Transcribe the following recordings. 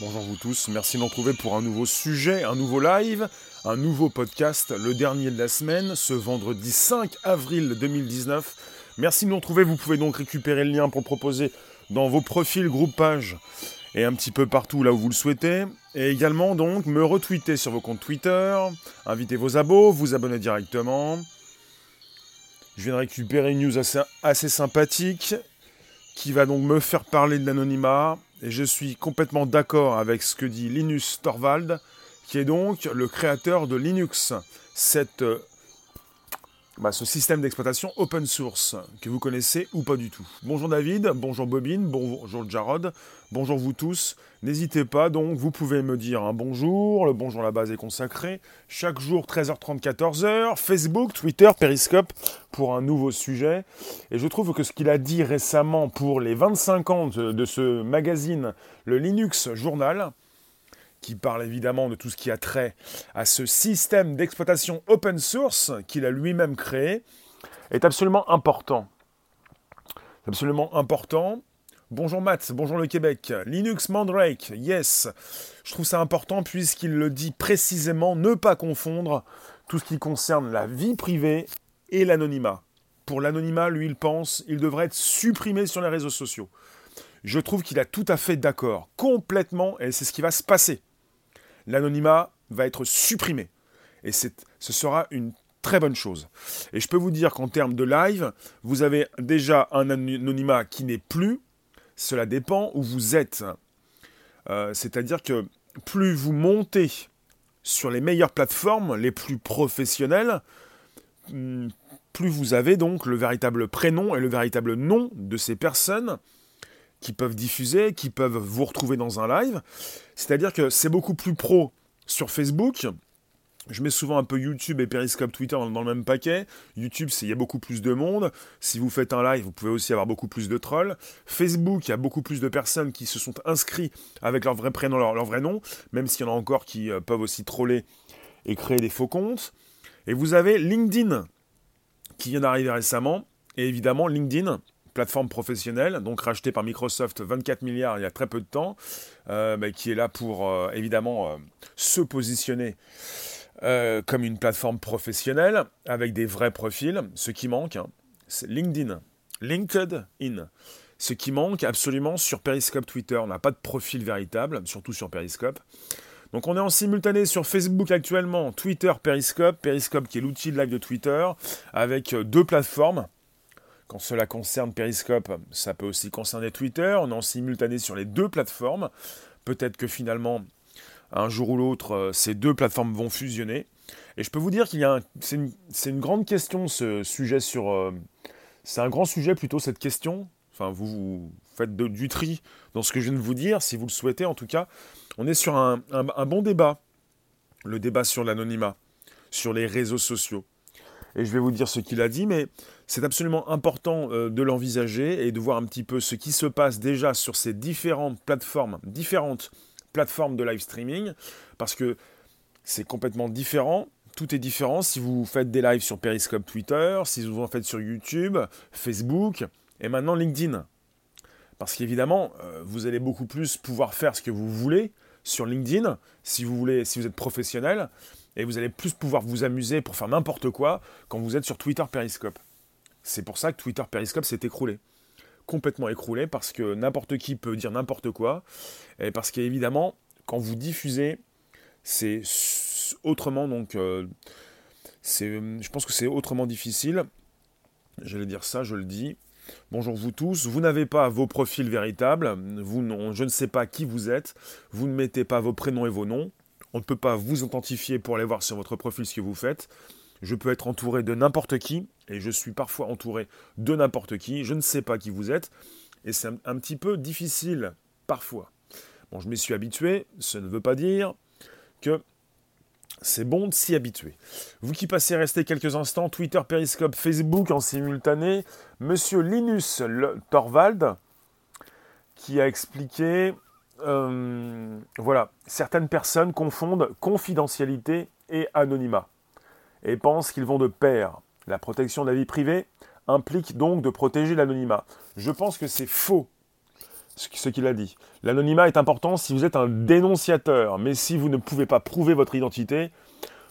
Bonjour vous tous, merci de nous retrouver pour un nouveau sujet, un nouveau live, un nouveau podcast, le dernier de la semaine, ce vendredi 5 avril 2019. Merci de nous retrouver, vous pouvez donc récupérer le lien pour proposer dans vos profils, groupe pages et un petit peu partout là où vous le souhaitez. Et également donc me retweeter sur vos comptes Twitter, inviter vos abos, vous abonner directement. Je viens de récupérer une news assez sympathique qui va donc me faire parler de l'anonymat. Et je suis complètement d'accord avec ce que dit Linus Torvald, qui est donc le créateur de Linux, cette, euh, bah, ce système d'exploitation open source que vous connaissez ou pas du tout. Bonjour David, bonjour Bobine, bonjour Jarod, bonjour vous tous. N'hésitez pas donc, vous pouvez me dire un bonjour, le bonjour à la base est consacré. Chaque jour 13h30, 14h, Facebook, Twitter, Periscope pour un nouveau sujet. Et je trouve que ce qu'il a dit récemment pour les 25 ans de ce magazine, le Linux Journal, qui parle évidemment de tout ce qui a trait à ce système d'exploitation open source qu'il a lui-même créé, est absolument important. Absolument important Bonjour Matt, bonjour le Québec. Linux Mandrake, yes. Je trouve ça important puisqu'il le dit précisément, ne pas confondre tout ce qui concerne la vie privée et l'anonymat. Pour l'anonymat, lui, il pense, il devrait être supprimé sur les réseaux sociaux. Je trouve qu'il a tout à fait d'accord, complètement, et c'est ce qui va se passer. L'anonymat va être supprimé. Et ce sera une très bonne chose. Et je peux vous dire qu'en termes de live, vous avez déjà un anonymat qui n'est plus, cela dépend où vous êtes. Euh, c'est-à-dire que plus vous montez sur les meilleures plateformes, les plus professionnelles, hmm, plus vous avez donc le véritable prénom et le véritable nom de ces personnes qui peuvent diffuser, qui peuvent vous retrouver dans un live. C'est-à-dire que c'est beaucoup plus pro sur Facebook, je mets souvent un peu YouTube et Periscope Twitter dans, le même paquet. YouTube, il y a beaucoup plus de monde. Si vous faites un live, vous pouvez aussi avoir beaucoup plus de trolls. Facebook, il y a beaucoup plus de personnes qui se sont inscrits avec leur vrai prénom, leur, vrai nom, même s'il y en a encore qui euh, peuvent aussi troller et créer des faux comptes. Et vous avez LinkedIn, qui vient d'arriver récemment. Et évidemment, LinkedIn, plateforme professionnelle, donc rachetée par Microsoft 24 milliards il y a très peu de temps, euh, mais qui est là pour euh, évidemment se positionner euh, comme une plateforme professionnelle avec des vrais profils. Ce qui manque, hein, c'est LinkedIn. LinkedIn. Ce qui manque absolument sur Periscope Twitter. On n'a pas de profil véritable, surtout sur Periscope. Donc on est en simultané sur Facebook actuellement, Twitter, Periscope, Periscope qui est l'outil de live de Twitter, avec euh, deux plateformes. Quand cela concerne Periscope, ça peut aussi concerner Twitter. On est en simultané sur les deux plateformes. Peut-être que finalement un jour ou l'autre, euh, ces deux plateformes vont fusionner. Et je peux vous dire qu'il y a c'est, une, grande question ce sujet sur, euh, c'est un grand sujet plutôt cette question. Enfin, vous, faites du tri dans ce que je viens de vous dire, si vous le souhaitez en tout cas. On est sur un, bon débat, le débat sur l'anonymat, sur les réseaux sociaux. Et je vais vous dire ce qu'il a dit, mais c'est absolument important euh, de l'envisager et de voir un petit peu ce qui se passe déjà sur ces différentes plateformes, différentes plateforme de live streaming, parce que c'est complètement différent. Tout est différent si vous faites des lives sur Periscope Twitter, si vous en faites sur YouTube, Facebook et maintenant LinkedIn. Parce qu'évidemment, euh, vous allez beaucoup plus pouvoir faire ce que vous voulez sur LinkedIn, si vous voulez, si vous êtes professionnel, et vous allez plus pouvoir vous amuser pour faire n'importe quoi quand vous êtes sur Twitter Periscope. C'est pour ça que Twitter Periscope s'est écroulé complètement écroulé parce que n'importe qui peut dire n'importe quoi. Et parce qu'évidemment, quand vous diffusez, c'est autrement donc. Euh, je pense que c'est autrement difficile. J'allais dire ça, je le dis. Bonjour vous tous, vous n'avez pas vos profils véritables, vous je ne sais pas qui vous êtes, vous ne mettez pas vos prénoms et vos noms, on ne peut pas vous identifier pour aller voir sur votre profil ce que vous faites. Je peux être entouré de n'importe qui, et je suis parfois entouré de n'importe qui, je ne sais pas qui vous êtes, et c'est un, petit peu difficile parfois. Bon, je m'y suis habitué, ce ne veut pas dire que c'est bon de s'y habituer. Vous qui passez rester quelques instants, Twitter, Periscope, Facebook en simultané, Monsieur Linus Torvald, qui a expliqué, euh, voilà, certaines personnes confondent confidentialité et anonymat et pensent qu'ils vont de pair. La protection de la vie privée implique donc de protéger l'anonymat. Je pense que c'est faux. ce qu'il a dit. L'anonymat est important si vous êtes un dénonciateur, mais si vous ne pouvez pas prouver votre identité,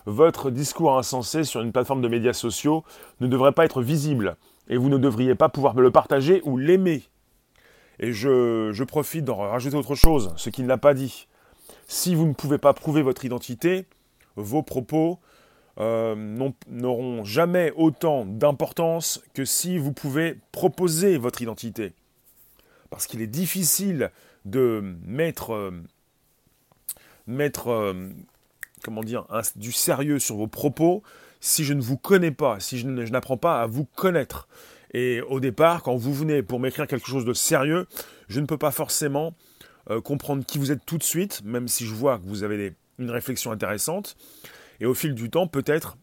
votre discours insensé sur une plateforme de médias sociaux ne devrait pas être visible, et vous ne devriez pas pouvoir le partager ou l'aimer. Et je, profite d'en rajouter autre chose, ce qu'il n'a pas dit. Si vous ne pouvez pas prouver votre identité, vos propos euh, n'auront jamais autant d'importance que si vous pouvez proposer votre identité. Parce qu'il est difficile de mettre, euh, euh, comment dire, du sérieux sur vos propos si je ne vous connais pas, si je n'apprends pas à vous connaître. Et au départ, quand vous venez pour m'écrire quelque chose de sérieux, je ne peux pas forcément comprendre qui vous êtes tout de suite, même si je vois que vous avez une réflexion intéressante. Et au fil du temps, peut-être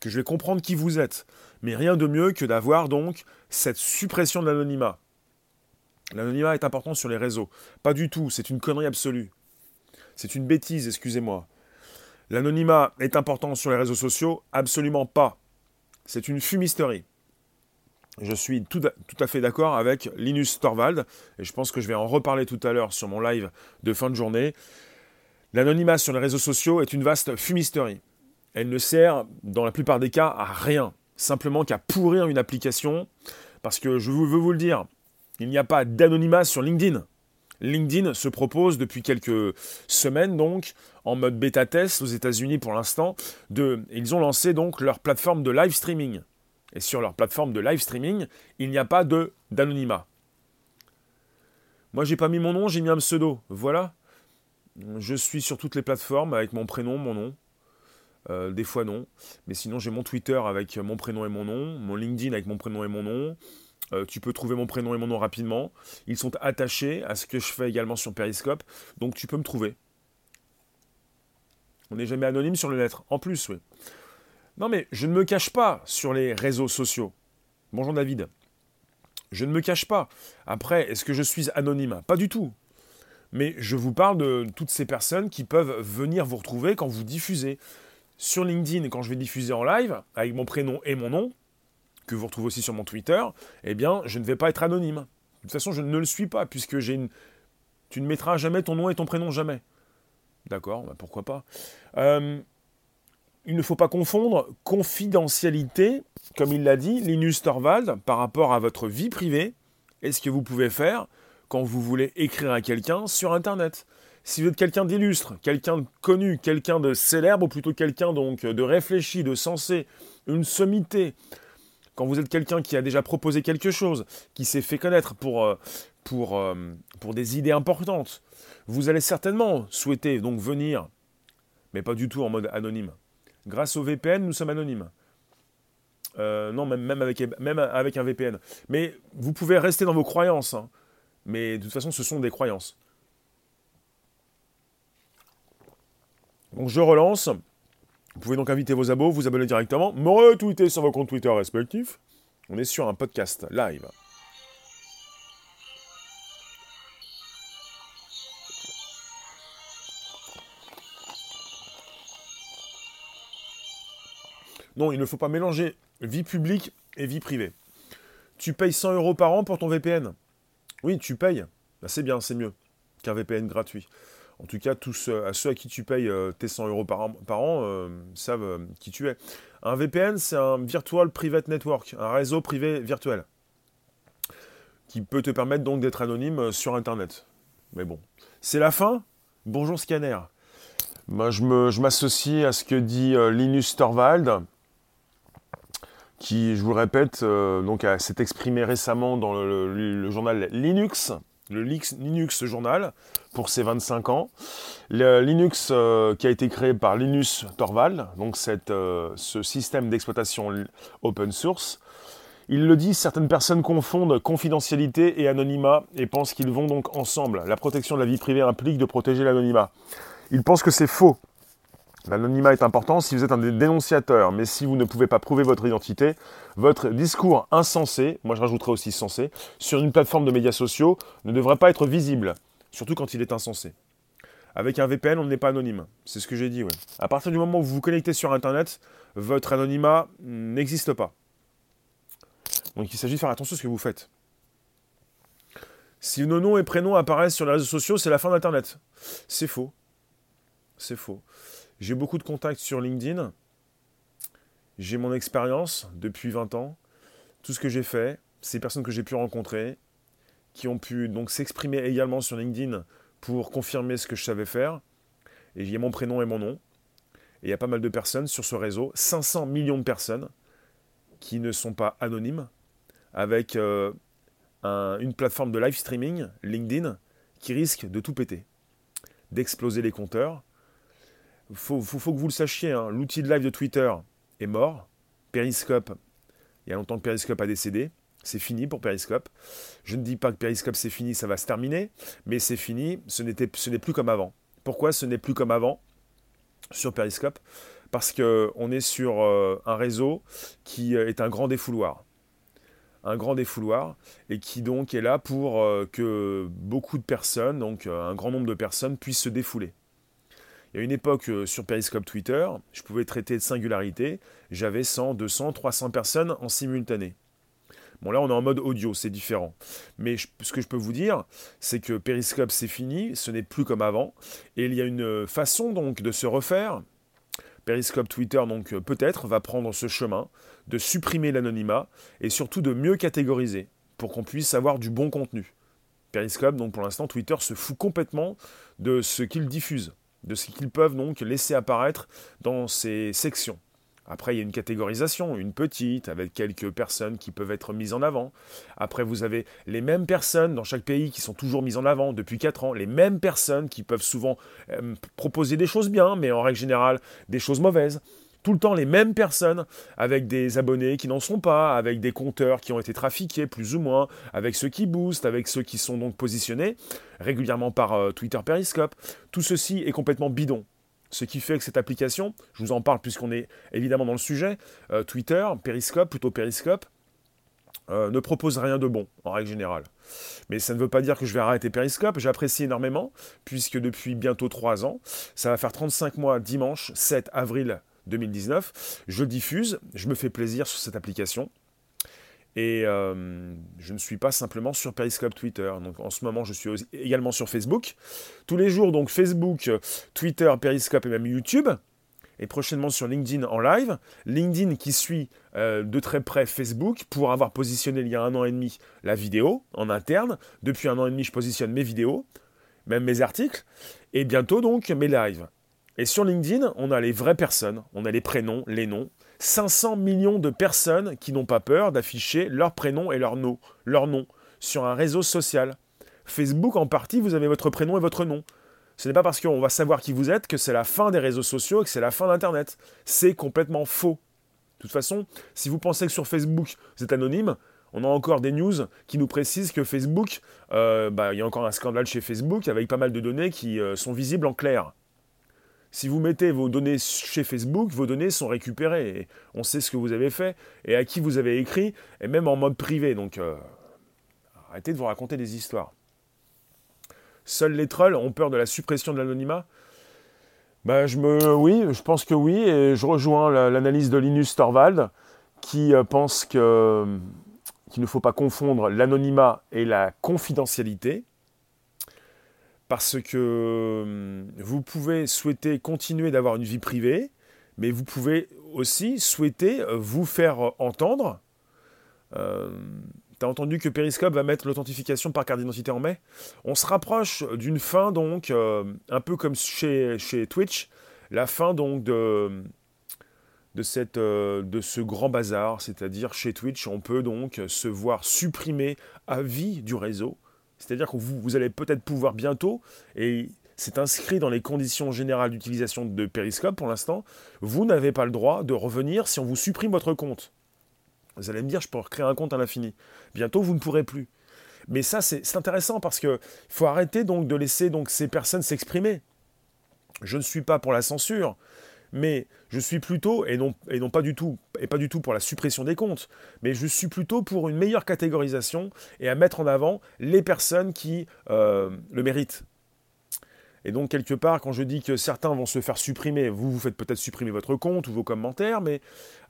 que je vais comprendre qui vous êtes. Mais rien de mieux que d'avoir donc cette suppression de l'anonymat. L'anonymat est important sur les réseaux. Pas du tout, c'est une connerie absolue. C'est une bêtise, excusez-moi. L'anonymat est important sur les réseaux sociaux? Absolument pas. C'est une fumisterie. Je suis tout à, fait d'accord avec Linus Torvald, et je pense que je vais en reparler tout à l'heure sur mon live de fin de journée. L'anonymat sur les réseaux sociaux est une vaste fumisterie elle ne sert dans la plupart des cas à rien, simplement qu'à pourrir une application, parce que je veux vous le dire, il n'y a pas d'anonymat sur LinkedIn. LinkedIn se propose depuis quelques semaines donc en mode bêta test aux États-Unis pour l'instant ils ont lancé donc leur plateforme de live streaming. Et sur leur plateforme de live streaming, il n'y a pas de d'anonymat. Moi, j'ai pas mis mon nom, j'ai mis un pseudo. Voilà. Je suis sur toutes les plateformes avec mon prénom, mon nom. Euh, des fois non. Mais sinon, j'ai mon Twitter avec mon prénom et mon nom, mon LinkedIn avec mon prénom et mon nom. Euh, tu peux trouver mon prénom et mon nom rapidement. Ils sont attachés à ce que je fais également sur Periscope. Donc tu peux me trouver. On n'est jamais anonyme sur les lettres. En plus, oui. Non mais je ne me cache pas sur les réseaux sociaux. Bonjour David. Je ne me cache pas. Après, est-ce que je suis anonyme? Pas du tout. Mais je vous parle de toutes ces personnes qui peuvent venir vous retrouver quand vous diffusez sur LinkedIn, quand je vais diffuser en live, avec mon prénom et mon nom, que vous retrouvez aussi sur mon Twitter, eh bien, je ne vais pas être anonyme. De toute façon, je ne le suis pas, puisque j'ai une... tu ne mettras jamais ton nom et ton prénom, jamais. D'accord, bah, pourquoi pas. Euh, il ne faut pas confondre confidentialité, comme il l'a dit, Linus Torvald, par rapport à votre vie privée, et ce que vous pouvez faire quand vous voulez écrire à quelqu'un sur Internet. Si vous êtes quelqu'un d'illustre, quelqu'un de connu, quelqu'un de célèbre, ou plutôt quelqu'un donc de réfléchi, de sensé, une sommité, quand vous êtes quelqu'un qui a déjà proposé quelque chose, qui s'est fait connaître pour, euh, euh, pour des idées importantes, vous allez certainement souhaiter donc venir, mais pas du tout en mode anonyme. Grâce au VPN, nous sommes anonymes. Euh, non, même, avec un VPN. Mais vous pouvez rester dans vos croyances. Hein. Mais de toute façon, ce sont des croyances. Donc je relance. Vous pouvez donc inviter vos abos, vous abonner directement, me retweeter sur vos comptes Twitter respectifs. On est sur un podcast live. Non, il ne faut pas mélanger vie publique et vie privée. Tu payes 100 euros par an pour ton VPN. Oui, tu payes. Bah, c'est bien, c'est mieux qu'un VPN gratuit en tout cas, tous à ceux à qui tu payes euh, tes 100 euros par an, euh, savent euh, qui tu es. Un VPN, c'est un Virtual Private Network, un réseau privé virtuel, qui peut te permettre donc d'être anonyme sur Internet. Mais bon, c'est la fin? Bonjour Scanner. Moi, je m'associe à ce que dit Linus Torvald, qui, je vous le répète, donc s'est exprimé récemment dans le journal Linux, le Linux Journal pour ses 25 ans. Linux euh, qui a été créé par Linus Torvald, donc euh, ce système d'exploitation open source. Il le dit, certaines personnes confondent confidentialité et anonymat et pensent qu'ils vont donc ensemble. La protection de la vie privée implique de protéger l'anonymat. Ils pensent que c'est faux. L'anonymat est important si vous êtes un dénonciateur, mais si vous ne pouvez pas prouver votre identité, votre discours insensé, moi je rajouterai aussi sensé, sur une plateforme de médias sociaux ne devrait pas être visible, surtout quand il est insensé. Avec un VPN, on n'est pas anonyme. C'est ce que j'ai dit, oui. À partir du moment où vous vous connectez sur Internet, votre anonymat n'existe pas. Donc il s'agit de faire attention à ce que vous faites. Si nos noms et prénoms apparaissent sur les réseaux sociaux, c'est la fin d'Internet. C'est faux. C'est faux. J'ai beaucoup de contacts sur LinkedIn. J'ai mon expérience depuis 20 ans. Tout ce que j'ai fait, ces personnes que j'ai pu rencontrer, qui ont pu donc s'exprimer également sur LinkedIn pour confirmer ce que je savais faire. Et a mon prénom et mon nom. Et il y a pas mal de personnes sur ce réseau, 500 millions de personnes, qui ne sont pas anonymes, avec euh, une plateforme de live streaming, LinkedIn, qui risque de tout péter, d'exploser les compteurs. Il faut, que vous le sachiez, hein, l'outil de live de Twitter est mort. Periscope, il y a longtemps que Periscope a décédé. C'est fini pour Periscope. Je ne dis pas que Periscope c'est fini, ça va se terminer, mais c'est fini, ce n'est plus comme avant. Pourquoi ce n'est plus comme avant sur Periscope? Parce qu'on est sur euh, un réseau qui euh, est un grand défouloir. Un grand défouloir et qui donc est là pour euh, que beaucoup de personnes, donc un grand nombre de personnes, puissent se défouler. Il y a une époque sur Periscope Twitter, je pouvais traiter de singularité, j'avais 100, 200, 300 personnes en simultané. Bon, là, on est en mode audio, c'est différent. Mais ce que je peux vous dire, c'est que Periscope, c'est fini, ce n'est plus comme avant. Et il y a une façon donc de se refaire. Periscope Twitter, donc peut-être, va prendre ce chemin de supprimer l'anonymat et surtout de mieux catégoriser pour qu'on puisse avoir du bon contenu. Periscope, donc pour l'instant, Twitter se fout complètement de ce qu'il diffuse, de ce qu'ils peuvent donc laisser apparaître dans ces sections. Après, il y a une catégorisation, une petite, avec quelques personnes qui peuvent être mises en avant. Après, vous avez les mêmes personnes dans chaque pays qui sont toujours mises en avant depuis 4 ans, les mêmes personnes qui peuvent souvent euh, proposer des choses bien, mais en règle générale, des choses mauvaises. Tout le temps les mêmes personnes, avec des abonnés qui n'en sont pas, avec des compteurs qui ont été trafiqués plus ou moins, avec ceux qui boostent, avec ceux qui sont donc positionnés régulièrement par euh, Twitter Periscope. Tout ceci est complètement bidon. Ce qui fait que cette application, je vous en parle puisqu'on est évidemment dans le sujet, euh, Twitter, Periscope, plutôt Periscope, euh, ne propose rien de bon, en règle générale. Mais ça ne veut pas dire que je vais arrêter Periscope, j'apprécie énormément, puisque depuis bientôt 3 ans, ça va faire 35 mois dimanche 7 avril 2019, je diffuse, je me fais plaisir sur cette application, et euh, je ne suis pas simplement sur Periscope Twitter. En ce moment, je suis également sur Facebook. Tous les jours, donc Facebook, Twitter, Periscope et même YouTube. Et prochainement sur LinkedIn en live. LinkedIn qui suit euh, de très près Facebook pour avoir positionné il y a un an et demi la vidéo en interne. Depuis un an et demi, je positionne mes vidéos, même mes articles. Et bientôt donc mes lives. Et sur LinkedIn, on a les vraies personnes, on a les prénoms, les noms, 500 millions de personnes qui n'ont pas peur d'afficher leur prénom et leur nom, leur nom sur un réseau social. Facebook, en partie, vous avez votre prénom et votre nom. Ce n'est pas parce qu'on va savoir qui vous êtes que c'est la fin des réseaux sociaux et que c'est la fin d'Internet. C'est complètement faux. De toute façon, si vous pensez que sur Facebook, vous êtes anonyme, on a encore des news qui nous précisent que Facebook, euh, bah, il y a encore un scandale chez Facebook avec pas mal de données qui euh, sont visibles en clair. Si vous mettez vos données chez Facebook, vos données sont récupérées. on sait ce que vous avez fait et à qui vous avez écrit, et même en mode privé. Donc euh, arrêtez de vous raconter des histoires. Seuls les trolls ont peur de la suppression de l'anonymat ben, je me, Oui, je pense que oui, et je rejoins l'analyse de Linus Torvald, qui euh, pense qu'il ne faut pas confondre l'anonymat et la confidentialité parce que hum, vous pouvez souhaiter continuer d'avoir une vie privée, mais vous pouvez aussi souhaiter euh, vous faire entendre. Euh, T'as entendu que Periscope va mettre l'authentification par carte d'identité en mai? On se rapproche d'une fin donc, euh, un peu comme chez, Twitch, la fin donc de, de, cette, euh, de ce grand bazar, c'est-à-dire chez Twitch, on peut donc se voir supprimer à vie du réseau c'est-à-dire que vous, allez peut-être pouvoir bientôt, et c'est inscrit dans les conditions générales d'utilisation de Periscope pour l'instant, vous n'avez pas le droit de revenir si on vous supprime votre compte. Vous allez me dire, je peux recréer un compte à l'infini. Bientôt, vous ne pourrez plus. Mais ça, c'est intéressant parce qu'il faut arrêter donc de laisser ces personnes s'exprimer. Je ne suis pas pour la censure, mais je suis plutôt, et non, et non pas du tout, et pas du tout pour la suppression des comptes, mais je suis plutôt pour une meilleure catégorisation et à mettre en avant les personnes qui euh, le méritent. Et donc, quelque part, quand je dis que certains vont se faire supprimer, vous vous faites peut-être supprimer votre compte ou vos commentaires, mais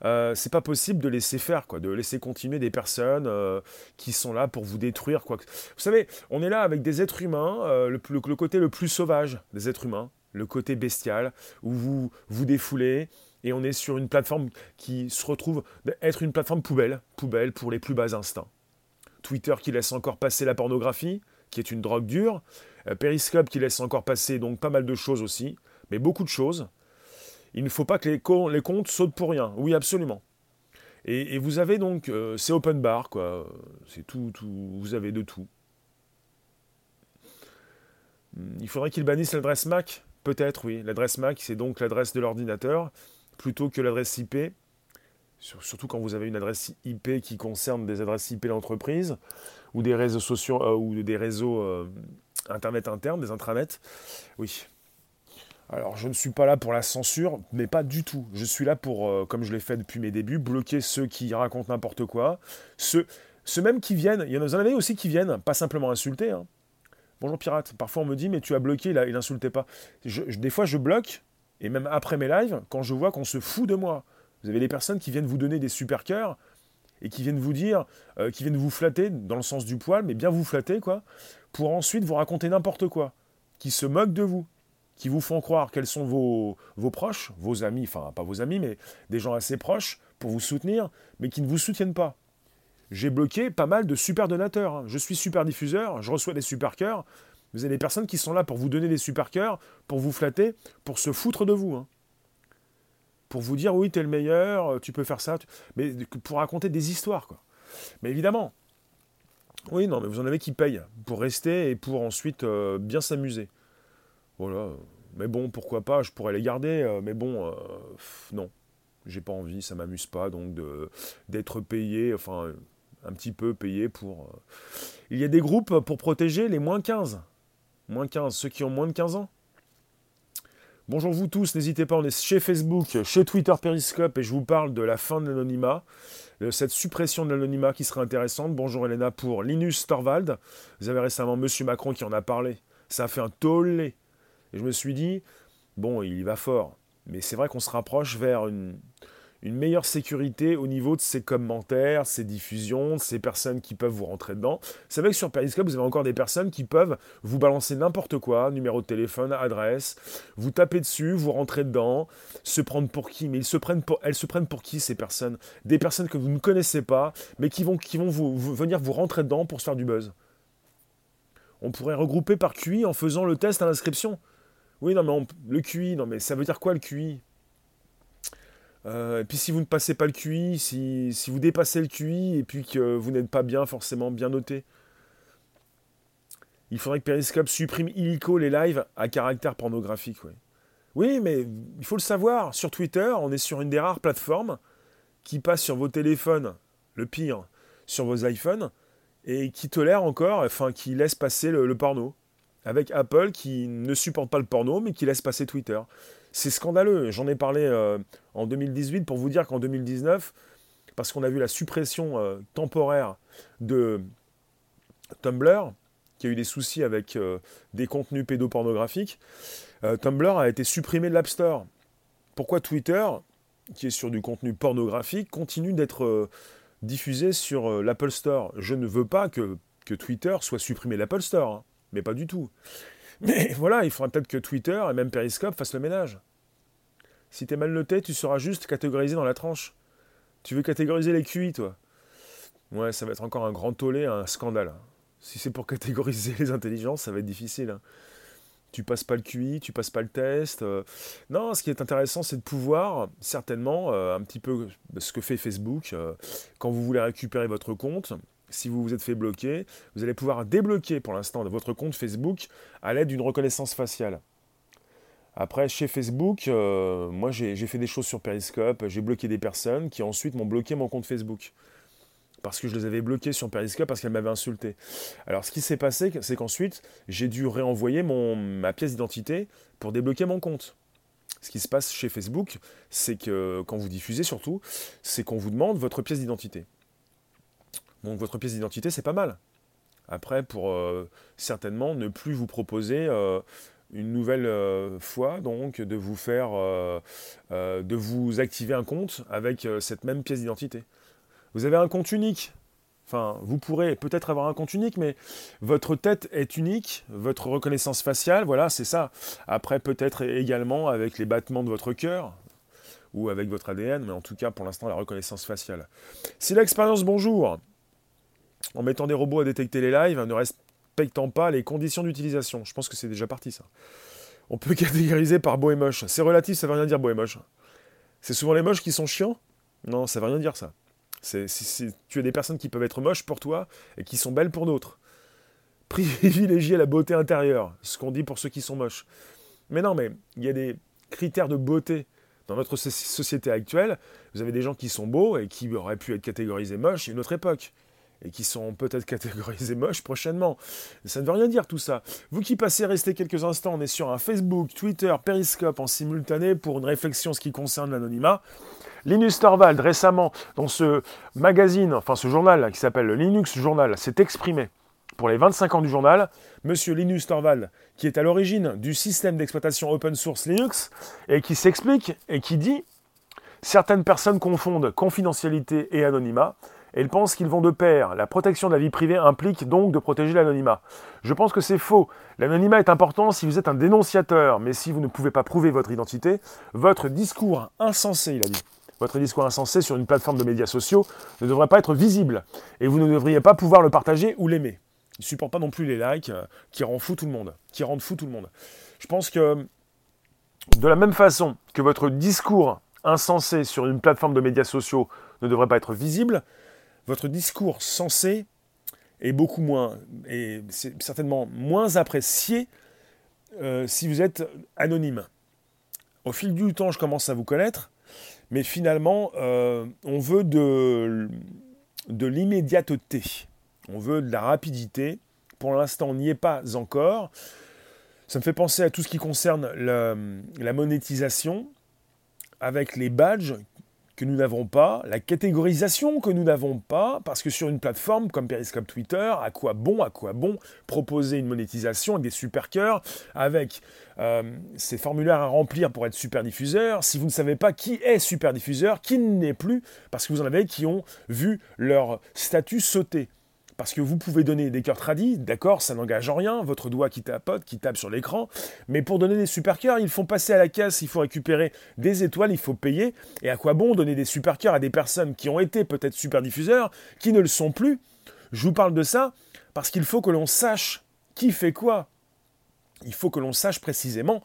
euh, c'est pas possible de laisser faire, de laisser continuer des personnes euh, qui sont là pour vous détruire. Quoi. Vous savez, on est là avec des êtres humains, euh, le, côté le plus sauvage des êtres humains, le côté bestial, où vous vous défoulez, et on est sur une plateforme qui se retrouve être une plateforme poubelle, poubelle pour les plus bas instincts. Twitter qui laisse encore passer la pornographie, qui est une drogue dure, euh, Periscope qui laisse encore passer donc pas mal de choses aussi, mais beaucoup de choses. Il ne faut pas que les, comptes sautent pour rien. Oui, absolument. Et, vous avez donc, euh, c'est open bar, quoi. C'est tout, tout, vous avez de tout. Hmm, il faudrait qu'ils bannissent l'adresse MAC Peut-être, oui. L'adresse MAC, c'est donc l'adresse de l'ordinateur, plutôt que l'adresse IP. Surtout quand vous avez une adresse IP qui concerne des adresses IP d'entreprise, ou des réseaux sociaux, euh, ou des réseaux Internet interne, des intranets. Oui. Alors, je ne suis pas là pour la censure, mais pas du tout. Je suis là pour, euh, comme je l'ai fait depuis mes débuts, bloquer ceux qui racontent n'importe quoi. Ceux, ceux même qui viennent, il y en a aussi qui viennent, pas simplement insulter. Hein. Bonjour pirate. Parfois on me dit, mais tu as bloqué, il n'insultait pas. des fois je bloque, et même après mes lives, quand je vois qu'on se fout de moi. Vous avez des personnes qui viennent vous donner des super cœurs, et qui viennent vous dire, euh, qui viennent vous flatter, dans le sens du poil, mais bien vous flatter, quoi pour ensuite vous raconter n'importe quoi, qui se moquent de vous, qui vous font croire quels sont vos, vos proches, vos amis, enfin pas vos amis, mais des gens assez proches pour vous soutenir, mais qui ne vous soutiennent pas. J'ai bloqué pas mal de super donateurs. Hein. Je suis super diffuseur, je reçois des super cœurs. Vous avez des personnes qui sont là pour vous donner des super cœurs, pour vous flatter, pour se foutre de vous. Hein. Pour vous dire oui, t'es le meilleur, tu peux faire ça. Mais pour raconter des histoires, quoi. Mais évidemment, oui, non, mais vous en avez qui payent pour rester et pour ensuite euh, bien s'amuser. Voilà. Mais bon, pourquoi pas, je pourrais les garder, euh, mais bon, euh, non. J'ai pas envie, ça m'amuse pas, donc d'être payé, enfin, un petit peu payé pour. Il y a des groupes pour protéger les moins 15. Moins 15, ceux qui ont moins de 15 ans. Bonjour vous tous, n'hésitez pas, on est chez Facebook, chez Twitter Periscope et je vous parle de la fin de l'anonymat. Euh, cette suppression de l'anonymat qui serait intéressante. Bonjour Elena pour Linus Torvald. Vous avez récemment Monsieur Macron qui en a parlé. Ça a fait un tollé. Et je me suis dit, bon, il y va fort. Mais c'est vrai qu'on se rapproche vers une, une meilleure sécurité au niveau de ces commentaires, ces diffusions, ces personnes qui peuvent vous rentrer dedans. Vous savez que sur Periscope, vous avez encore des personnes qui peuvent vous balancer n'importe quoi, numéro de téléphone, adresse, vous taper dessus, vous rentrer dedans, se prendre pour qui Mais ils se prennent pour, elles se prennent pour qui ces personnes? Des personnes que vous ne connaissez pas, mais qui vont, qui vont vous, venir vous rentrer dedans pour se faire du buzz. On pourrait regrouper par QI en faisant le test à l'inscription. Oui, non, mais le QI, non, mais ça veut dire quoi le QI euh, et puis si vous ne passez pas le QI, si, vous dépassez le QI et puis que vous n'êtes pas bien forcément bien noté, il faudrait que Periscope supprime illico les lives à caractère pornographique. Oui, mais il faut le savoir, sur Twitter, on est sur une des rares plateformes qui passe sur vos téléphones, le pire, sur vos iPhones, et qui tolère encore, enfin qui laisse passer le porno. Avec Apple qui ne supporte pas le porno, mais qui laisse passer Twitter. C'est scandaleux. J'en ai parlé euh, en 2018 pour vous dire qu'en 2019, parce qu'on a vu la suppression euh, temporaire de Tumblr, qui a eu des soucis avec euh, des contenus pédopornographiques, Tumblr a été supprimé de l'App Store. Pourquoi Twitter, qui est sur du contenu pornographique, continue d'être diffusé sur l'Apple Store? Je ne veux pas que, Twitter soit supprimé de l'Apple Store, hein, mais pas du tout. Mais voilà, il faudra peut-être que Twitter et même Periscope fassent le ménage. Si t'es mal noté, tu seras juste catégorisé dans la tranche. Tu veux catégoriser les QI, toi? Ouais, ça va être encore un grand tollé, un scandale. Si c'est pour catégoriser les intelligences, ça va être difficile. Hein. Tu passes pas le QI, tu passes pas le test. Euh. Non, ce qui est intéressant, c'est de pouvoir, certainement, euh, un petit peu ce que fait Facebook, euh, quand vous voulez récupérer votre compte, si vous vous êtes fait bloquer, vous allez pouvoir débloquer pour l'instant votre compte Facebook à l'aide d'une reconnaissance faciale. Après, chez Facebook, euh, moi j'ai fait des choses sur Periscope, j'ai bloqué des personnes qui ensuite m'ont bloqué mon compte Facebook. Parce que je les avais bloqués sur Periscope parce qu'elles m'avaient insulté. Alors ce qui s'est passé, c'est qu'ensuite j'ai dû réenvoyer mon, ma pièce d'identité pour débloquer mon compte. Ce qui se passe chez Facebook, c'est que quand vous diffusez surtout, c'est qu'on vous demande votre pièce d'identité. Donc votre pièce d'identité, c'est pas mal. Après, pour euh, certainement ne plus vous proposer euh, une nouvelle fois donc de vous faire, de vous activer un compte avec cette même pièce d'identité. Vous avez un compte unique. Enfin, vous pourrez peut-être avoir un compte unique, mais votre tête est unique, votre reconnaissance faciale, voilà, c'est ça. Après, peut-être également avec les battements de votre cœur ou avec votre ADN, mais en tout cas, pour l'instant, la reconnaissance faciale. Si l'expérience bonjour, en mettant des robots à détecter les lives, ne respectant pas les conditions d'utilisation, je pense que c'est déjà parti ça. On peut catégoriser par beau et moche. C'est relatif, ça veut rien dire beau et moche. C'est souvent les moches qui sont chiants? Non, ça veut rien dire ça tu as des personnes qui peuvent être moches pour toi et qui sont belles pour d'autres. Privilégier la beauté intérieure, ce qu'on dit pour ceux qui sont moches. Mais non, mais il y a des critères de beauté dans notre société actuelle. Vous avez des gens qui sont beaux et qui auraient pu être catégorisés moches à une autre époque. Et qui sont peut-être catégorisés moches prochainement. Ça ne veut rien dire tout ça. Vous qui passez, restez quelques instants, on est sur un Facebook, Twitter, Periscope en simultané pour une réflexion ce qui concerne l'anonymat. Linus Torvald, récemment, dans ce magazine, enfin ce journal qui s'appelle le Linux Journal, s'est exprimé pour les 25 ans du journal. Monsieur Linus Torvald, qui est à l'origine du système d'exploitation open source Linux, et qui s'explique et qui dit Certaines personnes confondent confidentialité et anonymat, et ils pensent qu'ils vont de pair. La protection de la vie privée implique donc de protéger l'anonymat. Je pense que c'est faux. L'anonymat est important si vous êtes un dénonciateur, mais si vous ne pouvez pas prouver votre identité, votre discours insensé, il a dit, votre discours insensé sur une plateforme de médias sociaux ne devrait pas être visible et vous ne devriez pas pouvoir le partager ou l'aimer. Il ne supporte pas non plus les likes euh, qui rendent qui rendent fou tout le monde. Je pense que de la même façon que votre discours insensé sur une plateforme de médias sociaux ne devrait pas être visible, votre discours sensé est beaucoup moins, et c'est certainement moins apprécié euh, si vous êtes anonyme. Au fil du temps, je commence à vous connaître, mais finalement, euh, on veut de, de l'immédiateté, on veut de la rapidité. Pour l'instant, on n'y est pas encore. Ça me fait penser à tout ce qui concerne la monétisation avec les badges que nous n'avons pas, la catégorisation que nous n'avons pas, parce que sur une plateforme comme Periscope Twitter, à quoi bon, à quoi bon proposer une monétisation avec des super cœurs, avec euh, ces formulaires à remplir pour être super diffuseur, si vous ne savez pas qui est super diffuseur, qui n'est plus, parce que vous en avez qui ont vu leur statut sauter. Parce que vous pouvez donner des cœurs tradis, d'accord, ça n'engage en rien, votre doigt qui tapote, qui tape sur l'écran, mais pour donner des super cœurs, il faut passer à la caisse, il faut récupérer des étoiles, il faut payer. Et à quoi bon donner des super cœurs à des personnes qui ont été peut-être super diffuseurs, qui ne le sont plus? Je vous parle de ça parce qu'il faut que l'on sache qui fait quoi. Il faut que l'on sache précisément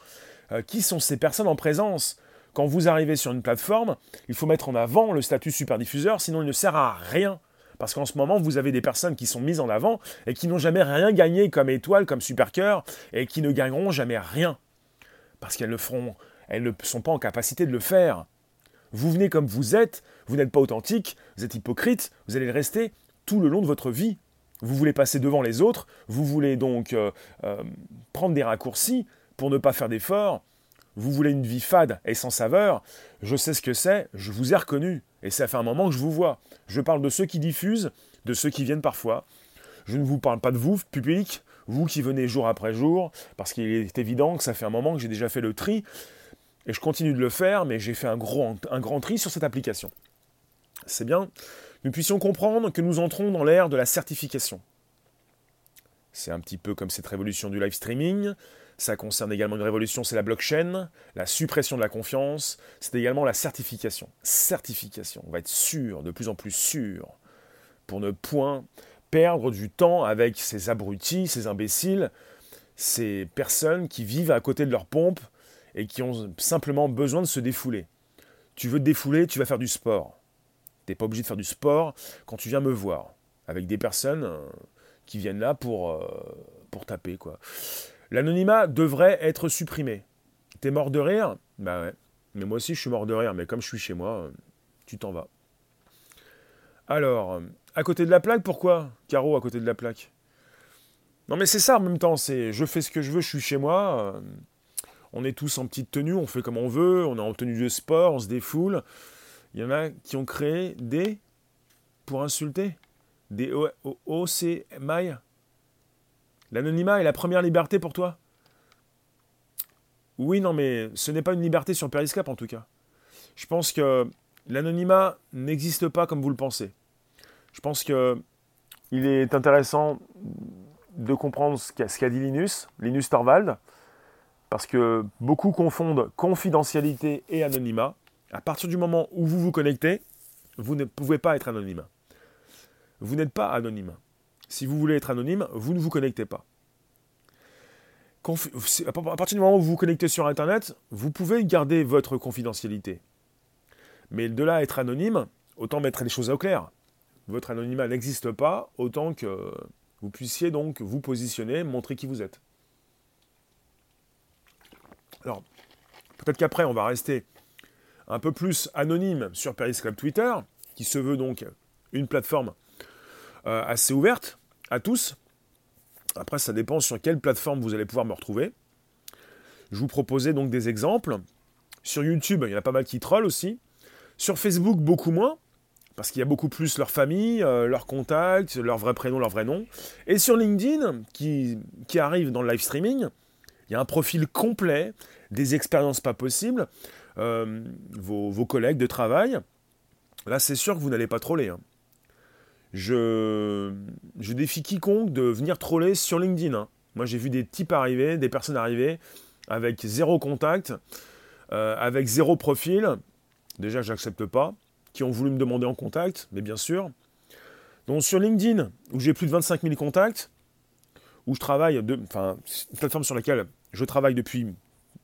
euh, qui sont ces personnes en présence. Quand vous arrivez sur une plateforme, il faut mettre en avant le statut super diffuseur, sinon il ne sert à rien. Parce qu'en ce moment, vous avez des personnes qui sont mises en avant et qui n'ont jamais rien gagné comme étoile, comme super cœur, et qui ne gagneront jamais rien. Parce qu'elles ne elles ne sont pas en capacité de le faire. Vous venez comme vous êtes, vous n'êtes pas authentique, vous êtes hypocrite, vous allez le rester tout le long de votre vie. Vous voulez passer devant les autres, vous voulez donc euh, euh, prendre des raccourcis pour ne pas faire d'efforts, vous voulez une vie fade et sans saveur, je sais ce que c'est, je vous ai reconnu, et ça fait un moment que je vous vois. Je parle de ceux qui diffusent, de ceux qui viennent parfois. Je ne vous parle pas de vous, public, vous qui venez jour après jour, parce qu'il est évident que ça fait un moment que j'ai déjà fait le tri, et je continue de le faire, mais j'ai fait un, un grand tri sur cette application. C'est bien. Nous puissions comprendre que nous entrons dans l'ère de la certification. C'est un petit peu comme cette révolution du live streaming, ça concerne également une révolution, c'est la blockchain, la suppression de la confiance, c'est également la certification. Certification, on va être sûr, de plus en plus sûr, pour ne point perdre du temps avec ces abrutis, ces imbéciles, ces personnes qui vivent à côté de leur pompe et qui ont simplement besoin de se défouler. Tu veux te défouler, tu vas faire du sport. Tu n'es pas obligé de faire du sport quand tu viens me voir, avec des personnes euh, qui viennent là pour, euh, pour taper. quoi. L'anonymat devrait être supprimé. T'es mort de rire? Bah ouais. Mais moi aussi, je suis mort de rire. Mais comme je suis chez moi, euh, tu t'en vas. Alors, euh, à côté de la plaque, pourquoi? Caro, à côté de la plaque Non, mais c'est ça en même temps. C'est je fais ce que je veux, je suis chez moi. Euh, on est tous en petite tenue, on fait comme on veut. On est en tenue de sport, on se défoule. Il y en a qui ont créé des. pour insulter Des OC L'anonymat est la première liberté pour toi? Oui, non, mais ce n'est pas une liberté sur Periscope en tout cas. Je pense que l'anonymat n'existe pas comme vous le pensez. Je pense que il est intéressant de comprendre ce qu'a dit Linus, Linus Torvald, parce que beaucoup confondent confidentialité et anonymat. À partir du moment où vous vous connectez, vous ne pouvez pas être anonyme. Vous n'êtes pas anonyme. Si vous voulez être anonyme, vous ne vous connectez pas. à partir du moment où vous vous connectez sur Internet, vous pouvez garder votre confidentialité. Mais de là à être anonyme, autant mettre les choses au clair. Votre anonymat n'existe pas, autant que vous puissiez donc vous positionner, montrer qui vous êtes. Alors, peut-être qu'après, on va rester un peu plus anonyme sur Periscope Twitter, qui se veut donc une plateforme euh, assez ouverte à tous. Après, ça dépend sur quelle plateforme vous allez pouvoir me retrouver. Je vous proposais donc des exemples. Sur YouTube, il y en a pas mal qui trollent aussi. Sur Facebook, beaucoup moins, parce qu'il y a beaucoup plus leur famille, euh, leurs contacts, leur vrai prénom, leur vrai nom. Et sur LinkedIn, qui, arrive dans le live streaming, il y a un profil complet, des expériences pas possibles, euh, vos, collègues de travail. Là, c'est sûr que vous n'allez pas troller. Hein. Je, défie quiconque de venir troller sur LinkedIn. Hein. Moi, j'ai vu des types arriver, des personnes arriver avec zéro contact, euh, avec zéro profil. Déjà, j'accepte pas. Qui ont voulu me demander en contact, mais bien sûr. Donc sur LinkedIn, où j'ai plus de 25 000 contacts, où je travaille, de, enfin, une plateforme sur laquelle je travaille depuis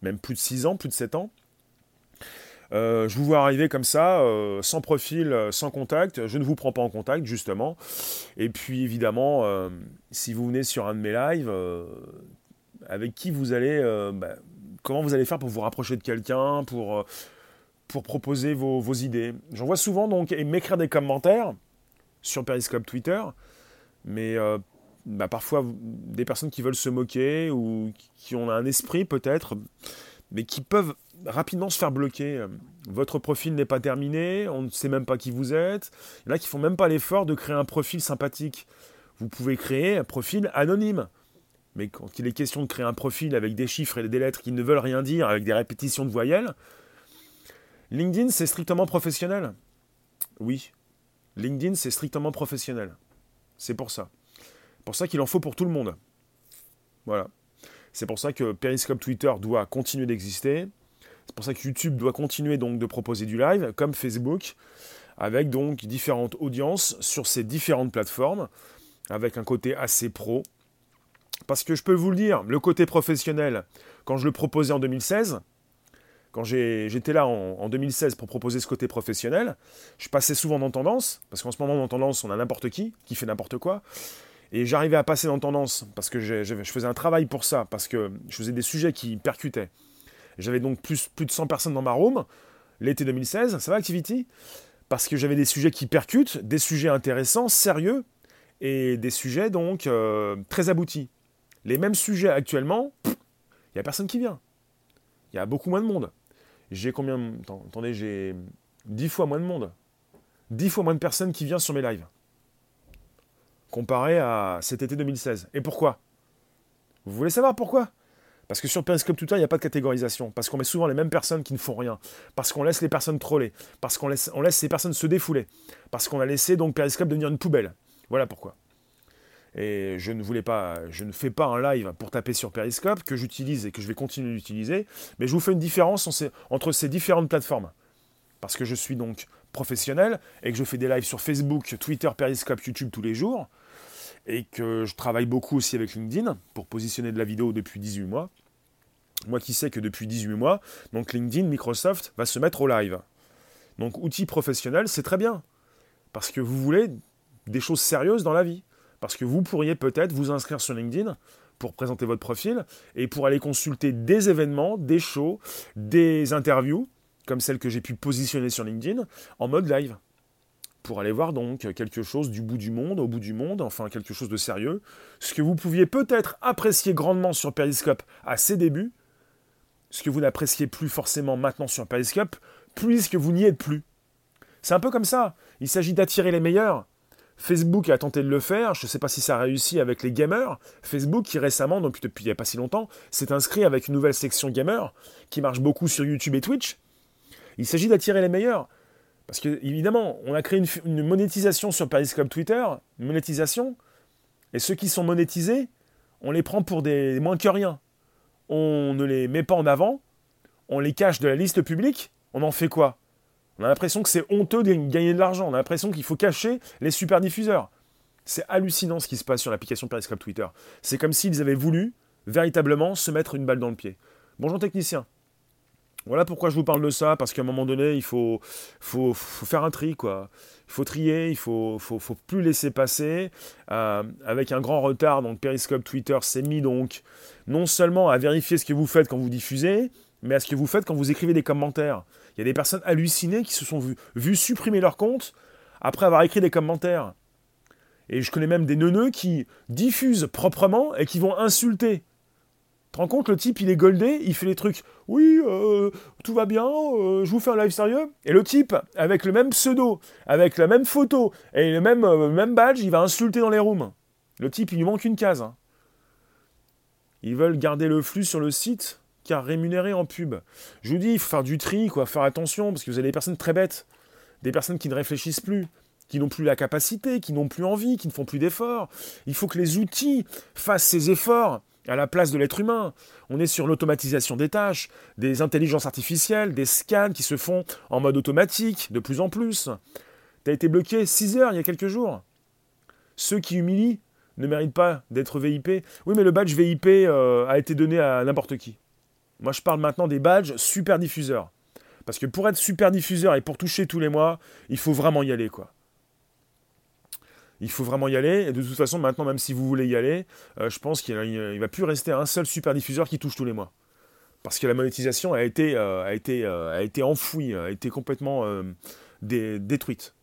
même plus de 6 ans, plus de 7 ans. Euh, je vous vois arriver comme ça, euh, sans profil, euh, sans contact. Je ne vous prends pas en contact, justement. Et puis, évidemment, si vous venez sur un de mes lives, avec qui vous allez. Bah, comment vous allez faire pour vous rapprocher de quelqu'un, pour, pour proposer vos, vos idées? J'en vois souvent, donc, et m'écrire des commentaires sur Periscope Twitter, mais bah, parfois des personnes qui veulent se moquer ou qui ont un esprit peut-être, mais qui peuvent rapidement se faire bloquer. Votre profil n'est pas terminé, on ne sait même pas qui vous êtes. Il y en a qui font même pas l'effort de créer un profil sympathique. Vous pouvez créer un profil anonyme. Mais quand il est question de créer un profil avec des chiffres et des lettres qui ne veulent rien dire, avec des répétitions de voyelles, LinkedIn, c'est strictement professionnel. Oui, LinkedIn, c'est strictement professionnel. C'est pour ça pour ça qu'il en faut pour tout le monde. Voilà. C'est pour ça que Periscope Twitter doit continuer d'exister. C'est pour ça que YouTube doit continuer donc de proposer du live, comme Facebook, avec donc différentes audiences sur ces différentes plateformes, avec un côté assez pro. Parce que je peux vous le dire, le côté professionnel, quand je le proposais en 2016, quand j'étais là en, en, 2016 pour proposer ce côté professionnel, je passais souvent dans tendance, parce qu'en ce moment dans tendance on a n'importe qui, qui fait n'importe quoi, et j'arrivais à passer dans tendance parce que je, faisais un travail pour ça, parce que je faisais des sujets qui percutaient. J'avais donc plus, de 100 personnes dans ma room, l'été 2016, ça va Activity? Parce que j'avais des sujets qui percutent, des sujets intéressants, sérieux, et des sujets donc euh, très aboutis. Les mêmes sujets actuellement, il n'y a personne qui vient. Il y a beaucoup moins de monde. J'ai combien... Attendez, j'ai 10 fois moins de monde. 10 fois moins de personnes qui viennent sur mes lives comparé à cet été 2016. Et pourquoi? Vous voulez savoir pourquoi? Parce que sur Periscope Twitter, il n'y a pas de catégorisation. Parce qu'on met souvent les mêmes personnes qui ne font rien. Parce qu'on laisse les personnes troller. Parce qu'on laisse, on ces personnes se défouler. Parce qu'on a laissé donc Periscope devenir une poubelle. Voilà pourquoi. Et je ne voulais pas, je ne fais pas un live pour taper sur Periscope que j'utilise et que je vais continuer d'utiliser, mais je vous fais une différence entre ces différentes plateformes. Parce que je suis donc professionnel et que je fais des lives sur Facebook, Twitter, Periscope, YouTube tous les jours et que je travaille beaucoup aussi avec LinkedIn pour positionner de la vidéo depuis 18 mois. Moi qui sais que depuis 18 mois, donc LinkedIn, Microsoft va se mettre au live. Donc outil professionnel, c'est très bien. Parce que vous voulez des choses sérieuses dans la vie. Parce que vous pourriez peut-être vous inscrire sur LinkedIn pour présenter votre profil et pour aller consulter des événements, des shows, des interviews, comme celle que j'ai pu positionner sur LinkedIn, en mode live pour aller voir donc quelque chose du bout du monde, au bout du monde, enfin quelque chose de sérieux, ce que vous pouviez peut-être apprécier grandement sur Periscope à ses débuts, ce que vous n'appréciez plus forcément maintenant sur Periscope, puisque vous n'y êtes plus. C'est un peu comme ça, il s'agit d'attirer les meilleurs. Facebook a tenté de le faire, je ne sais pas si ça a réussi avec les gamers. Facebook qui récemment, donc depuis il n'y a pas si longtemps, s'est inscrit avec une nouvelle section gamer qui marche beaucoup sur YouTube et Twitch. Il s'agit d'attirer les meilleurs. Parce que, évidemment, on a créé une, monétisation sur Periscope Twitter, une monétisation, et ceux qui sont monétisés, on les prend pour des moins que rien. On ne les met pas en avant, on les cache de la liste publique, on en fait quoi? On a l'impression que c'est honteux de gagner de l'argent, on a l'impression qu'il faut cacher les super diffuseurs. C'est hallucinant ce qui se passe sur l'application Periscope Twitter. C'est comme s'ils avaient voulu véritablement se mettre une balle dans le pied. Bonjour technicien. Voilà pourquoi je vous parle de ça, parce qu'à un moment donné, il faut, faire un tri, quoi. Il faut trier, il faut, faut, faut plus laisser passer. Euh, avec un grand retard, donc Periscope Twitter s'est mis donc non seulement à vérifier ce que vous faites quand vous diffusez, mais à ce que vous faites quand vous écrivez des commentaires. Il y a des personnes hallucinées qui se sont vues, supprimer leur compte après avoir écrit des commentaires. Et je connais même des neuneux qui diffusent proprement et qui vont insulter te rends compte, le type, il est goldé, il fait les trucs, oui, euh, tout va bien, euh, je vous fais un live sérieux. Et le type, avec le même pseudo, avec la même photo et le même, euh, même badge, il va insulter dans les rooms. Le type, il lui manque une case. Hein. Ils veulent garder le flux sur le site, car rémunéré en pub. Je vous dis, il faut faire du tri, quoi, faire attention, parce que vous avez des personnes très bêtes, des personnes qui ne réfléchissent plus qui n'ont plus la capacité, qui n'ont plus envie, qui ne font plus d'efforts. Il faut que les outils fassent ces efforts à la place de l'être humain. On est sur l'automatisation des tâches, des intelligences artificielles, des scans qui se font en mode automatique de plus en plus. Tu as été bloqué 6 heures il y a quelques jours. Ceux qui humilient ne méritent pas d'être VIP. Oui, mais le badge VIP euh, a été donné à n'importe qui. Moi, je parle maintenant des badges super diffuseurs. Parce que pour être super diffuseur et pour toucher tous les mois, il faut vraiment y aller, quoi. Il faut vraiment y aller. Et de toute façon, maintenant, même si vous voulez y aller, euh, je pense qu'il ne va plus rester un seul super diffuseur qui touche tous les mois. Parce que la monétisation a été, euh, euh, enfouie, a été complètement détruite.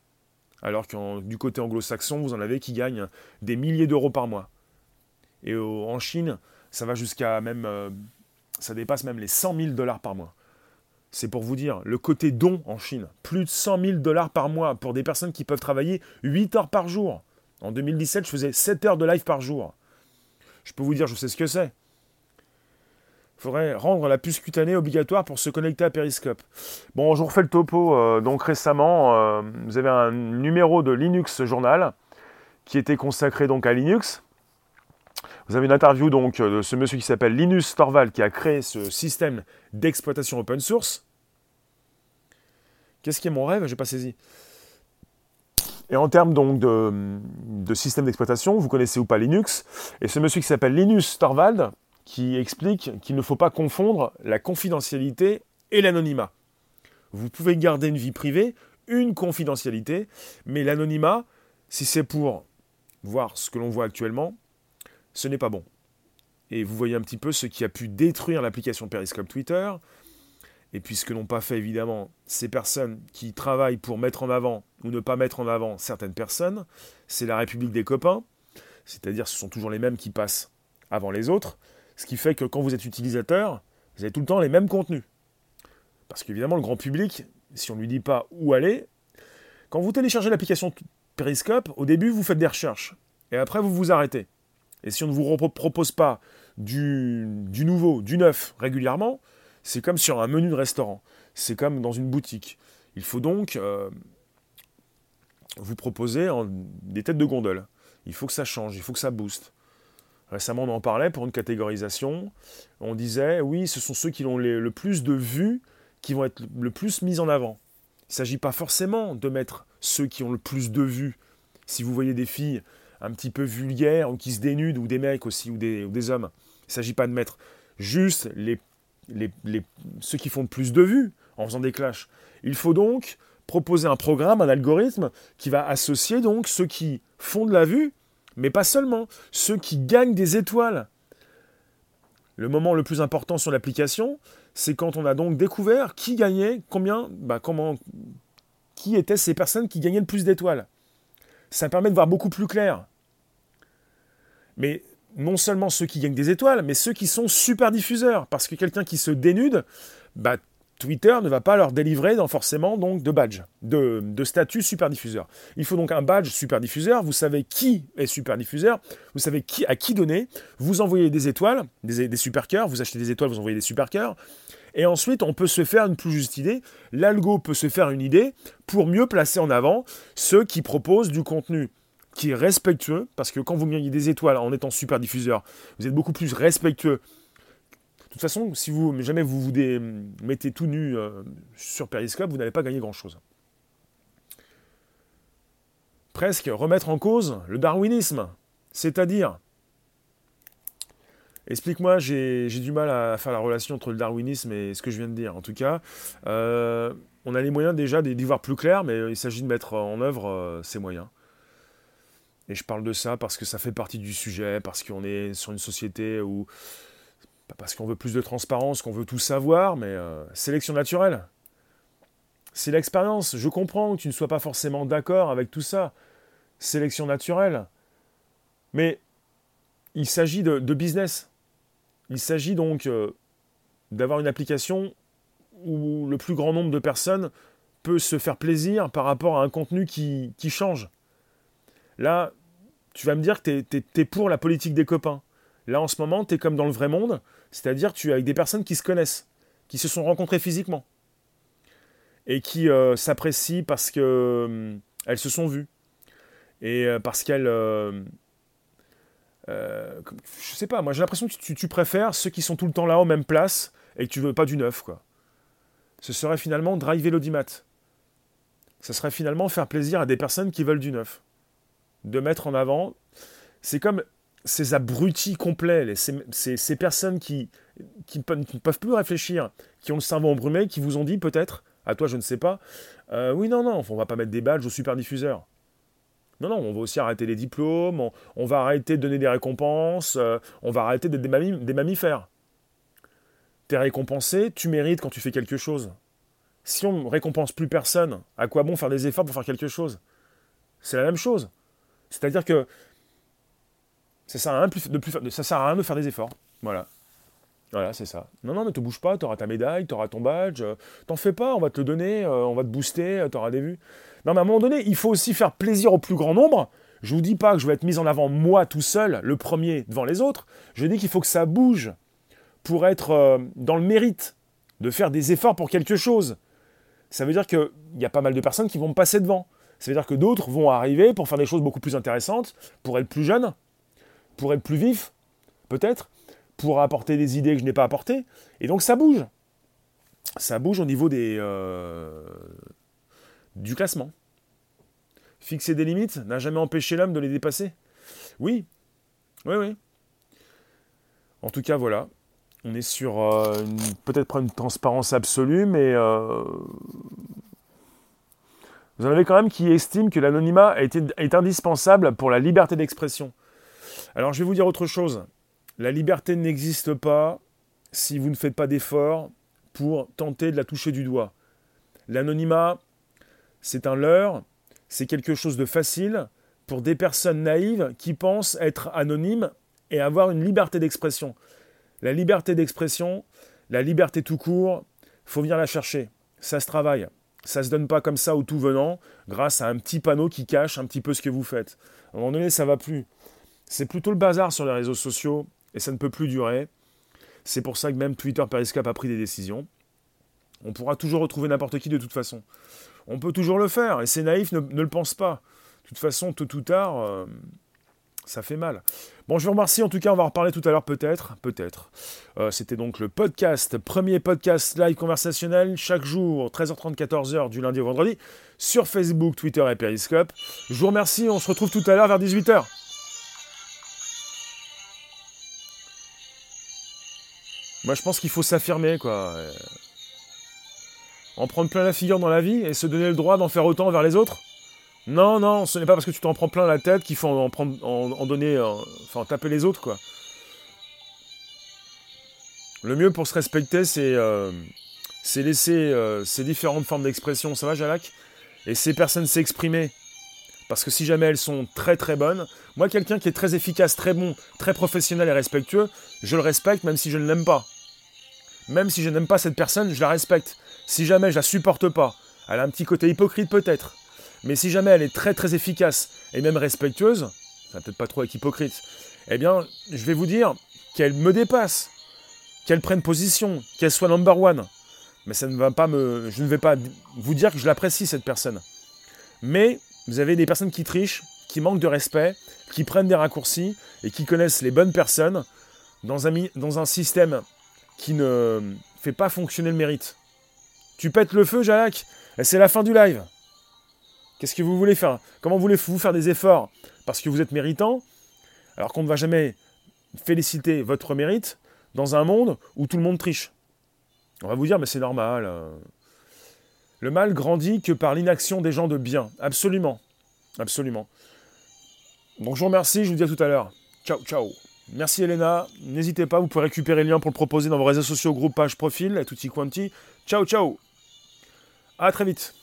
Alors que du côté anglo-saxon, vous en avez qui gagnent des milliers d'euros par mois. Et en Chine, ça va jusqu'à même. ça dépasse même les 100 000 dollars par mois. C'est pour vous dire, le côté don en Chine, plus de 100 000 dollars par mois pour des personnes qui peuvent travailler 8 heures par jour. En 2017, je faisais 7 heures de live par jour. Je peux vous dire, je sais ce que c'est. Il faudrait rendre la puce cutanée obligatoire pour se connecter à Periscope. Bon, je vous refais le topo. Euh, donc récemment, euh, vous avez un numéro de Linux Journal qui était consacré donc à Linux. Vous avez une interview donc de ce monsieur qui s'appelle Linus Torvald qui a créé ce système d'exploitation open source. Qu'est-ce qui est mon rêve? Je n'ai pas saisi. Et en termes donc de, système d'exploitation, vous connaissez ou pas Linux, et ce monsieur qui s'appelle Linus Torvald qui explique qu'il ne faut pas confondre la confidentialité et l'anonymat. Vous pouvez garder une vie privée, une confidentialité, mais l'anonymat, si c'est pour voir ce que l'on voit actuellement, ce n'est pas bon. Et vous voyez un petit peu ce qui a pu détruire l'application Periscope Twitter. Et puis ce n'ont pas fait évidemment ces personnes qui travaillent pour mettre en avant ou ne pas mettre en avant certaines personnes, c'est la République des copains. C'est-à-dire ce sont toujours les mêmes qui passent avant les autres. Ce qui fait que quand vous êtes utilisateur, vous avez tout le temps les mêmes contenus. Parce qu'évidemment, le grand public, si on ne lui dit pas où aller, quand vous téléchargez l'application Periscope, au début, vous faites des recherches. Et après, vous vous arrêtez. Et si on ne vous propose pas du, nouveau, du neuf régulièrement, c'est comme sur un menu de restaurant. C'est comme dans une boutique. Il faut donc euh, vous proposer des têtes de gondole. Il faut que ça change, il faut que ça booste. Récemment, on en parlait pour une catégorisation. On disait, oui, ce sont ceux qui ont le plus de vues qui vont être le plus mis en avant. Il ne s'agit pas forcément de mettre ceux qui ont le plus de vues. Si vous voyez des filles un petit peu vulgaires ou qui se dénudent, ou des mecs aussi, ou des, hommes. Il ne s'agit pas de mettre juste les, les, ceux qui font le plus de vues en faisant des clashs. Il faut donc proposer un programme, un algorithme qui va associer donc ceux qui font de la vue, mais pas seulement, ceux qui gagnent des étoiles. Le moment le plus important sur l'application, c'est quand on a donc découvert qui gagnait, combien, bah comment, qui étaient ces personnes qui gagnaient le plus d'étoiles. Ça permet de voir beaucoup plus clair mais non seulement ceux qui gagnent des étoiles, mais ceux qui sont super diffuseurs. Parce que quelqu'un qui se dénude, bah, Twitter ne va pas leur délivrer dans forcément donc de badge, de, de statut super diffuseur. Il faut donc un badge super diffuseur. Vous savez qui est super diffuseur, vous savez qui à qui donner. Vous envoyez des étoiles, des, des super cœurs. Vous achetez des étoiles, vous envoyez des super cœurs. Et ensuite, on peut se faire une plus juste idée. L'algo peut se faire une idée pour mieux placer en avant ceux qui proposent du contenu qui est respectueux, parce que quand vous gagnez des étoiles en étant super diffuseur, vous êtes beaucoup plus respectueux de toute façon, si vous jamais vous vous mettez tout nu euh, sur Periscope, vous n'allez pas gagner grand-chose. Presque remettre en cause le darwinisme, c'est-à-dire, explique-moi, j'ai du mal à faire la relation entre le darwinisme et ce que je viens de dire. En tout cas, euh, on a les moyens déjà d'y voir plus clair, mais il s'agit de mettre en œuvre euh, ces moyens. Et je parle de ça parce que ça fait partie du sujet, parce qu'on est sur une société où parce qu'on veut plus de transparence, qu'on veut tout savoir, mais euh, sélection naturelle. C'est l'expérience. Je comprends que tu ne sois pas forcément d'accord avec tout ça. Sélection naturelle. Mais il s'agit de, business. Il s'agit donc euh, d'avoir une application où le plus grand nombre de personnes peut se faire plaisir par rapport à un contenu qui, change. Là, tu vas me dire que tu es, pour la politique des copains. Là, en ce moment, tu es comme dans le vrai monde, c'est-à-dire tu es avec des personnes qui se connaissent, qui se sont rencontrées physiquement, et qui euh, s'apprécient parce qu'elles euh, se sont vues, et euh, parce qu'elles... je sais pas, moi j'ai l'impression que tu, préfères ceux qui sont tout le temps là aux mêmes places et que tu veux pas du neuf. Ce serait finalement driver l'audimat. Ce serait finalement faire plaisir à des personnes qui veulent du neuf. De mettre en avant. C'est comme ces abrutis complets, ces, personnes qui, ne peuvent plus réfléchir, qui ont le cerveau embrumé, qui vous ont dit peut-être, à toi je ne sais pas, euh, oui non non, on va pas mettre des badges aux super diffuseurs. Non non, on va aussi arrêter les diplômes, on, va arrêter de donner des récompenses, euh, on va arrêter d'être des, des mammifères. T'es récompensé, tu mérites quand tu fais quelque chose. Si on ne récompense plus personne, à quoi bon faire des efforts pour faire quelque chose? C'est la même chose. C'est-à-dire que ça sert à rien de, plus, ça sert à rien de faire des efforts. Voilà. Voilà, c'est ça. Non, non, ne te bouge pas, tu auras ta médaille, tu auras ton badge. Euh, t'en fais pas, on va te le donner, euh, on va te booster, euh, tu auras des vues. Non, mais à un moment donné, il faut aussi faire plaisir au plus grand nombre. Je vous dis pas que je vais être mis en avant moi tout seul, le premier devant les autres. Je dis qu'il faut que ça bouge pour être dans le mérite de faire des efforts pour quelque chose. Ça veut dire qu'il y a pas mal de personnes qui vont me passer devant. Ça veut dire que d'autres vont arriver pour faire des choses beaucoup plus intéressantes, pour être plus jeunes, pour être plus vif, peut-être, pour apporter des idées que je n'ai pas apportées. Et donc ça bouge. Ça bouge au niveau des, euh, du classement. Fixer des limites n'a jamais empêché l'homme de les dépasser. Oui, oui, oui. En tout cas, voilà. On est sur euh, peut-être pas une transparence absolue, mais euh, vous en avez quand même qui estiment que l'anonymat est indispensable pour la liberté d'expression. Alors je vais vous dire autre chose. La liberté n'existe pas si vous ne faites pas d'efforts pour tenter de la toucher du doigt. L'anonymat, c'est un leurre, c'est quelque chose de facile pour des personnes naïves qui pensent être anonymes et avoir une liberté d'expression. La liberté d'expression, la liberté tout court, faut venir la chercher. Ça se travaille. Ça se donne pas comme ça au tout venant, grâce à un petit panneau qui cache un petit peu ce que vous faites. À un moment donné, ça va plus. C'est plutôt le bazar sur les réseaux sociaux et ça ne peut plus durer. C'est pour ça que même Twitter Periscope a pris des décisions. On pourra toujours retrouver n'importe qui de toute façon. On peut toujours le faire et ces naïfs ne, le pensent pas. De toute façon, tôt ou tard, euh, ça fait mal. Bon, je vous remercie en tout cas, on va en reparler tout à l'heure peut-être. Peut-être. Euh, c'était donc le podcast, premier podcast live conversationnel, chaque jour, 13h30, 14h, du lundi au vendredi, sur Facebook, Twitter et Periscope. Je vous remercie, on se retrouve tout à l'heure vers 18h. Moi, je pense qu'il faut s'affirmer, quoi. En prendre plein la figure dans la vie et se donner le droit d'en faire autant vers les autres Non, non, ce n'est pas parce que tu t'en prends plein la tête qu'il faut en, prendre, en, donner, enfin, taper les autres, quoi. Le mieux pour se respecter, c'est euh, laisser euh, ces différentes formes d'expression, ça va, Jalak? Et ces personnes s'exprimer. Parce que si jamais elles sont très très bonnes, moi quelqu'un qui est très efficace, très bon, très professionnel et respectueux, je le respecte même si je ne l'aime pas. Même si je n'aime pas cette personne, je la respecte. Si jamais je la supporte pas, elle a un petit côté hypocrite peut-être, mais si jamais elle est très très efficace et même respectueuse, ça peut-être pas trop être hypocrite, eh bien, je vais vous dire qu'elle me dépasse, qu'elle prenne position, qu'elle soit number one. Mais ça ne va pas me, je ne vais pas vous dire que je l'apprécie cette personne. Mais vous avez des personnes qui trichent, qui manquent de respect, qui prennent des raccourcis et qui connaissent les bonnes personnes dans un, dans un système qui ne fait pas fonctionner le mérite. Tu pètes le feu, Jalak, et c'est la fin du live. Qu'est-ce que vous voulez faire? Comment voulez-vous faire des efforts? Parce que vous êtes méritant, alors qu'on ne va jamais féliciter votre mérite dans un monde où tout le monde triche On va vous dire, mais c'est normal. Euh. Le mal grandit que par l'inaction des gens de bien. Absolument. Absolument. Donc je vous remercie, je vous dis à tout à l'heure. Ciao, ciao. Merci Elena. N'hésitez pas, vous pouvez récupérer le lien pour le proposer dans vos réseaux sociaux, groupe, page, profil, et tutti quanti. Ciao, ciao. À très vite.